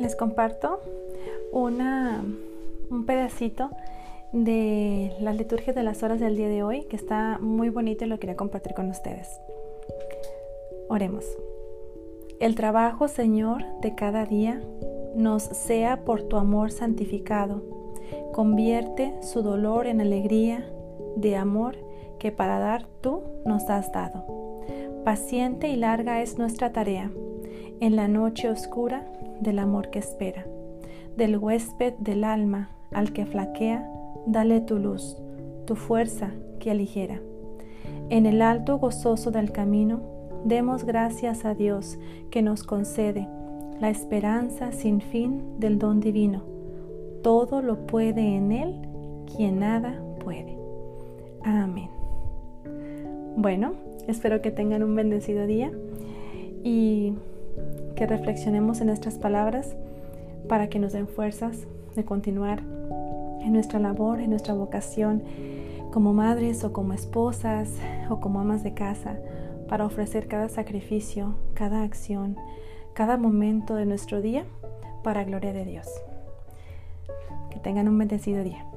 les comparto una, un pedacito de la liturgia de las horas del día de hoy que está muy bonito y lo quería compartir con ustedes. Oremos. El trabajo, Señor, de cada día nos sea por tu amor santificado. Convierte su dolor en alegría de amor que para dar tú nos has dado. Paciente y larga es nuestra tarea en la noche oscura del amor que espera. Del huésped del alma al que flaquea, dale tu luz, tu fuerza que aligera. En el alto gozoso del camino, demos gracias a Dios que nos concede la esperanza sin fin del don divino. Todo lo puede en Él quien nada puede. Amén. Bueno, espero que tengan un bendecido día y que reflexionemos en nuestras palabras para que nos den fuerzas de continuar en nuestra labor, en nuestra vocación como madres o como esposas o como amas de casa, para ofrecer cada sacrificio, cada acción, cada momento de nuestro día para gloria de Dios. Que tengan un bendecido día.